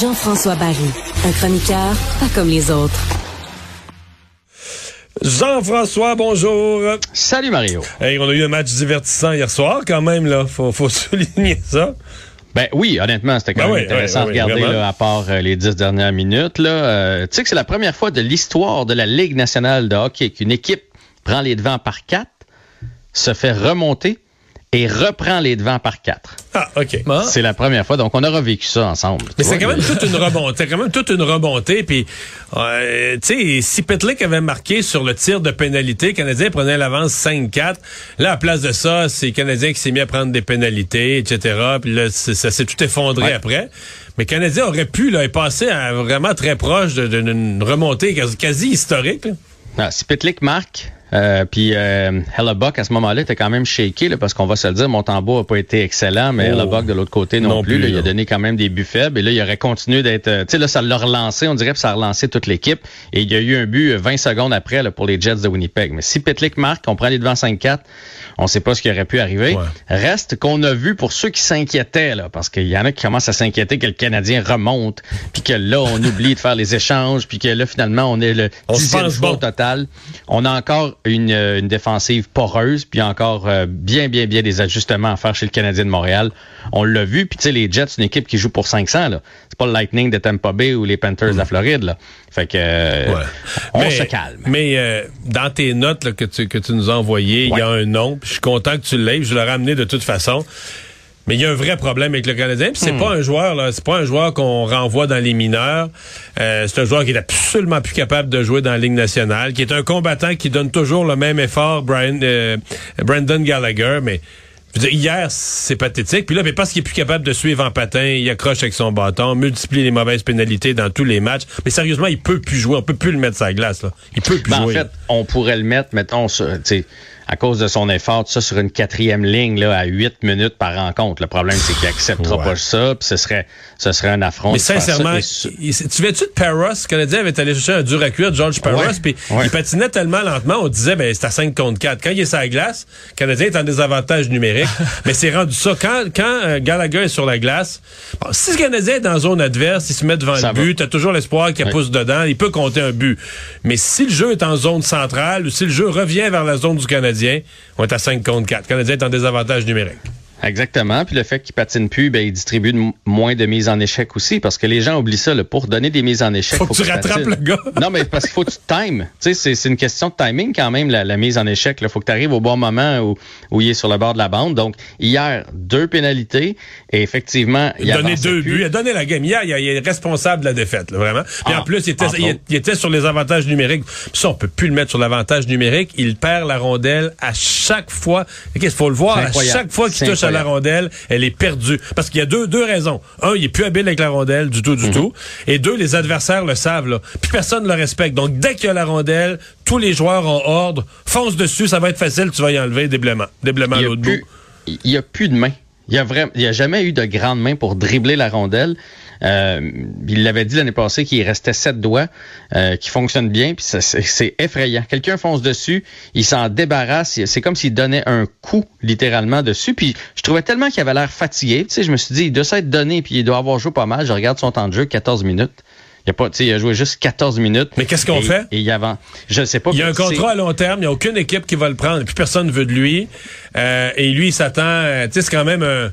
Jean-François Barry, un chroniqueur pas comme les autres. Jean-François, bonjour. Salut Mario. Hey, on a eu un match divertissant hier soir quand même, là. Faut, faut souligner ça. Ben oui, honnêtement, c'était quand Ben même oui, intéressant oui, oui, à regarder là, à part euh, les dix dernières minutes. Là, Euh, tu sais que c'est la première fois de l'histoire de la Ligue nationale de hockey qu'une équipe prend les devants par quatre, se fait remonter et reprend les devants par quatre. Ah, OK. C'est la première fois, donc on a revécu ça ensemble. Mais c'est quand même toute une remontée. C'est quand même toute une remontée. Puis, euh, tu sais, si Petlick avait marqué sur le tir de pénalité, le Canadien prenait l'avance 5-4. Là, à place de ça, c'est le Canadien qui s'est mis à prendre des pénalités, etc. Puis là, c'est- ça s'est tout effondré Ouais. après. Mais le Canadien aurait pu, là, passé à vraiment très proche d'une remontée quasi, quasi historique. là. Ah, si Pitlick marque, euh, puis euh, Hellebuck à ce moment-là était quand même shaké là, parce qu'on va se le dire, Montembeau a pas été excellent, mais Oh. Hellebuck de l'autre côté non, Non plus. plus, là, il a donné quand même des buts faibles et là il aurait continué d'être, euh, tu sais là ça l'a relancé, on dirait que ça a relancé toute l'équipe et il y a eu un but euh, 20 secondes après là, pour les Jets de Winnipeg. Mais si Pitlick marque, on prend les devants 5-4, on sait pas ce qui aurait pu arriver. Ouais. Reste qu'on a vu pour ceux qui s'inquiétaient là, parce qu'il y en a qui commencent à s'inquiéter que le Canadien remonte, puis que là on oublie de faire les échanges, puis que là finalement on est le On se dixième pense choix bon. au total. On a encore une, euh, une défensive poreuse, puis encore euh, bien, bien, bien des ajustements à faire chez le Canadien de Montréal. On l'a vu, puis tu sais, les Jets, c'est une équipe qui joue pour 500, là. C'est pas le Lightning de Tampa Bay ou les Panthers de la Floride, là. Fait que, euh, Mm. Ouais. on Mais- se calme. Mais euh, dans tes notes là, que, tu, que tu nous as envoyées, il y a un nom. Je suis content que tu l'aies. Je l'aurais amené de toute façon. Mais il y a un vrai problème avec le Canadien. Puis c'est pas un joueur, là. C'est pas un joueur qu'on renvoie dans les mineurs. Euh, c'est un joueur qui est absolument plus capable de jouer dans la Ligue nationale, qui est un combattant qui donne toujours le même effort, Brian, euh, Brandon Gallagher. Mais je veux dire, hier, c'est pathétique. Puis là, mais parce qu'il est plus capable de suivre en patin, il accroche avec son bâton, multiplie les mauvaises pénalités dans tous les matchs. Mais sérieusement, il peut plus jouer. On peut plus le mettre sur la glace. Là. Il peut plus Ben, en jouer. fait, on pourrait le mettre, mettons, sur, tu sais, à cause de son effort, tout ça sur une quatrième ligne là, à 8 minutes par rencontre. Le problème, c'est qu'il acceptera Ouais. pas ça, puis ce serait, ce serait un affront. Mais sincèrement, il- tu viens-tu de Paros? Le Canadien avait allé chercher un dur à cuire, George Paros, Ouais. puis Ouais. il patinait tellement lentement, on disait, ben, c'est à 5 contre 4. Quand il est sur la glace, le Canadien est en désavantage numérique, mais c'est rendu ça. Quand, quand euh, Gallagher est sur la glace, bon, si le Canadien est dans zone adverse, il se met devant Ça le but, t'as toujours l'espoir qu'il pousse dedans, il peut compter un but. Mais si le jeu est en zone centrale, ou si le jeu revient vers la zone du Canadien, on est à 5 contre 4. Le Canadien est en désavantage numérique. Exactement. Puis le fait qu'il patine plus, ben, il distribue de moins de mises en échec aussi, parce que les gens oublient ça. Là, pour donner des mises en échec, Faut que tu rattrapes le gars. non, mais parce qu'il faut que tu times. Tu sais, c'est, c'est une question de timing quand même, la, la mise en échec. Il faut que tu arrives au bon moment où, où il est sur le bord de la bande. Donc, hier, deux pénalités. Et effectivement, il Il a donné deux plus. buts. Il a donné la game. Hier, il, il est responsable de la défaite, là, vraiment. Puis Ah, en plus, il était, entre il, était sur les avantages numériques. Puis ça, on peut plus le mettre sur l'avantage numérique. Il perd la rondelle à chaque fois. Il faut le voir. À chaque fois qu'il touche à la rondelle, elle est perdue. Parce qu'il y a deux, deux raisons. Un, il est plus habile avec la rondelle du tout, du Mhm. tout. Et deux, les adversaires le savent, là. Puis personne ne le respecte. Donc, dès qu'il y a la rondelle, tous les joueurs en ordre, fonce dessus, ça va être facile, tu vas y enlever déblement. Déblement à l'autre bout. il y a plus de main. Il y a a jamais eu de grande main pour dribbler la rondelle. Euh, il l'avait dit l'année passée qu'il restait sept doigts euh, qui fonctionnent bien, puis c'est, effrayant. Quelqu'un fonce dessus, il s'en débarrasse, c'est comme s'il donnait un coup littéralement dessus. Puis je trouvais tellement qu'il avait l'air fatigué. Tu sais, je me suis dit, il doit s'être donné, puis il doit avoir joué pas mal. Je regarde son temps de jeu, 14 minutes. Il a pas, tu sais, il a joué juste 14 minutes. Mais qu'est-ce qu'on fait? Et il avant, je sais pas. Il y a un contrat à long terme, il n'y a aucune équipe qui va le prendre, puis personne ne veut de lui. Euh, et lui, il s'attend, euh, tu sais, c'est quand même un,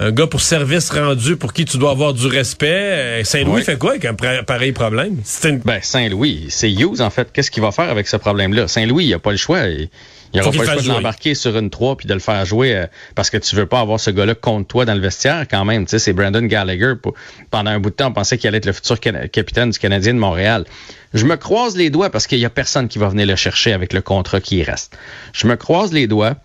un gars pour service rendu pour qui tu dois avoir du respect. Saint-Louis fait quoi avec un pareil problème? Ben, Saint-Louis, c'est Hughes, en fait. Qu'est-ce qu'il va faire avec ce problème-là? Saint-Louis, il a pas le choix. Il n'aura pas le choix de l'embarquer sur une 3 puis de le faire jouer euh, parce que tu veux pas avoir ce gars-là contre toi dans le vestiaire quand même. Tu sais, c'est Brandon Gallagher. pendant un bout de temps, on pensait qu'il allait être le futur capitaine du Canadien de Montréal. Je me croise les doigts parce qu'il y a personne qui va venir le chercher avec le contrat qui reste. Je me croise les doigts.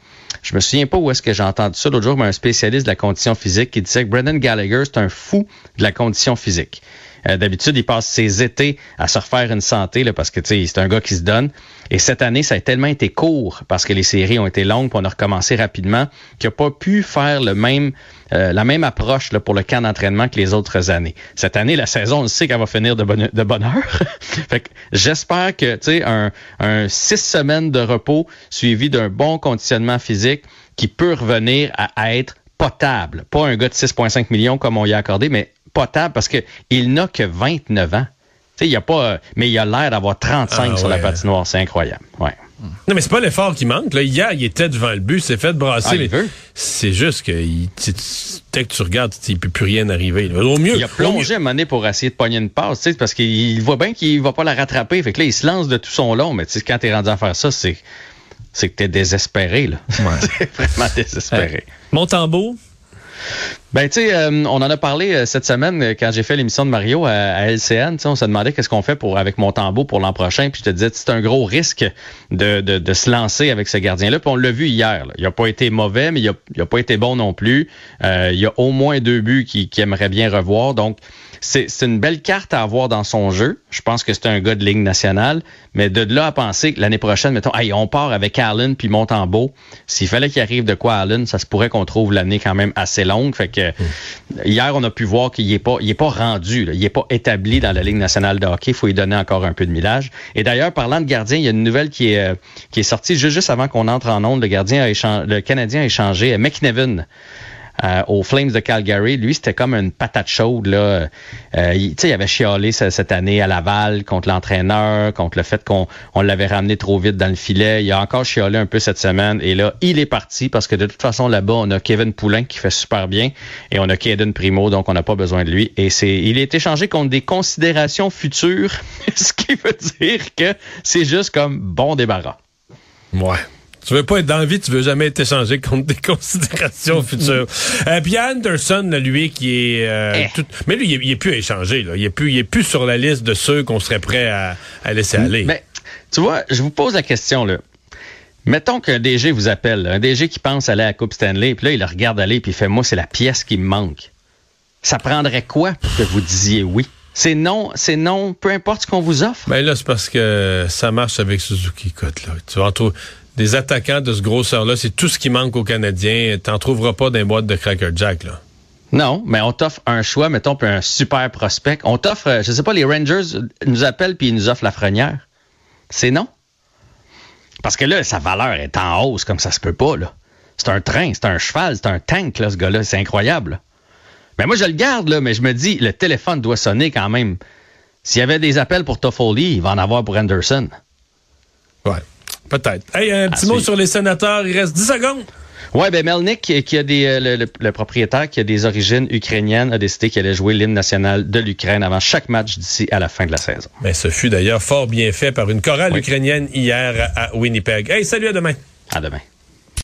Je me souviens pas où est-ce que j'ai entendu ça l'autre jour, mais un spécialiste de la condition physique qui disait que Brandon Gallagher, c'est un fou de la condition physique. Euh, d'habitude, il passe ses étés à se refaire une santé là, parce que c'est un gars qui se donne. Et cette année, ça a tellement été court parce que les séries ont été longues, puis on a recommencé rapidement, qu'il n'a pas pu faire euh, la même approche pour le camp d'entraînement que les autres années. Cette année, la saison, on sait qu'elle va finir de bonne, de bonne heure. fait que j'espère que tu sais un, un six semaines de repos suivi d'un bon conditionnement physique qui peut revenir à être potable. Pas un gars de 6,5 millions comme on y a accordé, mais potable parce qu'il n'a que 29 ans. il y a pas, mais il a l'air d'avoir 35 ah sur la patinoire. C'est incroyable. Ouais. Non, mais c'est pas l'effort qui manque. Là. Hier, il était devant le but, s'est fait brasser. Ah, c'est juste que dès que tu regardes, il peut plus rien arriver. Au mieux, il a plongé à un pour essayer de pogner une passe, parce qu'il voit bien qu'il va pas la rattraper. Fait que là, il se lance de tout son long. Mais quand tu es rendu à faire ça, c'est c'est que tu es désespéré. Là. Ouais. vraiment désespéré. Montembeau, ben, tu sais, euh, on en a parlé euh, cette semaine euh, quand j'ai fait l'émission de Mario à, LCN. On se demandait qu'est-ce qu'on fait pour avec Montembeau pour l'an prochain. Puis je te disais, c'est un gros risque de, de, se lancer avec ce gardien-là. Puis on l'a vu hier. Il a pas été mauvais, mais il a, pas été bon non plus. il y a au moins deux buts qu'il aimerait bien revoir. Donc, c'est une belle carte à avoir dans son jeu. Je pense que c'est un gars de ligne nationale. Mais de là à penser que l'année prochaine, mettons, hey, on part avec Allen puis Montembeau. S'il fallait qu'il arrive de quoi Allen, ça se pourrait qu'on trouve l'année quand même assez longue. Fait que hmm. hier, on a pu voir qu'il n'est pas, il est pas rendu, il n'est pas établi dans la Ligue nationale de hockey. Il faut lui donner encore un peu de millage. Et d'ailleurs, parlant de gardien, il y a une nouvelle qui est, euh, qui est sortie juste, avant qu'on entre en onde. Le gardien a échangé, le Canadien a échangé McNevin euh, aux Flames de Calgary. Lui, c'était comme une patate chaude. Là. Euh, il, il avait chialé cette année à Laval contre l'entraîneur, contre le fait qu'on on, l'avait ramené trop vite dans le filet. Il a encore chialé un peu cette semaine. Et là, il est parti parce que de toute façon, là-bas, on a Kevin Poulin qui fait super bien et on a Kaden Primo, donc on n'a pas besoin de lui. Et c'est, il est échangé contre des considérations futures, ce qui veut dire que c'est juste comme bon débarras. Ouais. Tu veux pas être dans la vie, tu veux jamais être échangé contre des considérations futures. euh, puis Anderson, lui, qui est... Euh, eh. tout... Mais lui, il est, plus à échanger. Là. Il, est plus, il est plus sur la liste de ceux qu'on serait prêt à, laisser aller. Mais, tu vois, je vous pose la question, là. Mettons qu'un DG vous appelle, un DG qui pense aller à la Coupe Stanley, puis là, il le regarde aller, puis il fait, moi, c'est la pièce qui me manque. Ça prendrait quoi pour que vous disiez oui? C'est non, c'est non, peu importe ce qu'on vous offre. Ben là, c'est parce que ça marche avec Suzuki, écoute, là. Tu vas des attaquants de ce grosseur-là, c'est tout ce qui manque aux Canadiens. T'en trouveras pas dans les boîtes de Cracker Jack, là. Non, mais on t'offre un choix, mettons, puis un super prospect. On t'offre, je sais pas, les Rangers nous appellent puis ils nous offrent la frenière. C'est non. Parce que là, sa valeur est en hausse comme ça se peut pas, là. C'est un train, c'est un cheval, c'est un tank, là, ce gars-là. C'est incroyable. Mais moi, je le garde, là, mais je me dis, le téléphone doit sonner quand même. S'il y avait des appels pour Toffoli, il va en avoir pour Anderson. Ouais. Peut-être. Hey, un petit mot sur les sénateurs. Il reste 10 secondes. Oui, ben Melnik, qui a des, euh, le, propriétaire qui a des origines ukrainiennes, a décidé qu'il allait jouer l'hymne national de l'Ukraine avant chaque match d'ici à la fin de la saison. Mais ce fut d'ailleurs fort bien fait par une chorale ukrainienne hier à Winnipeg. Hey, salut, à demain. À demain.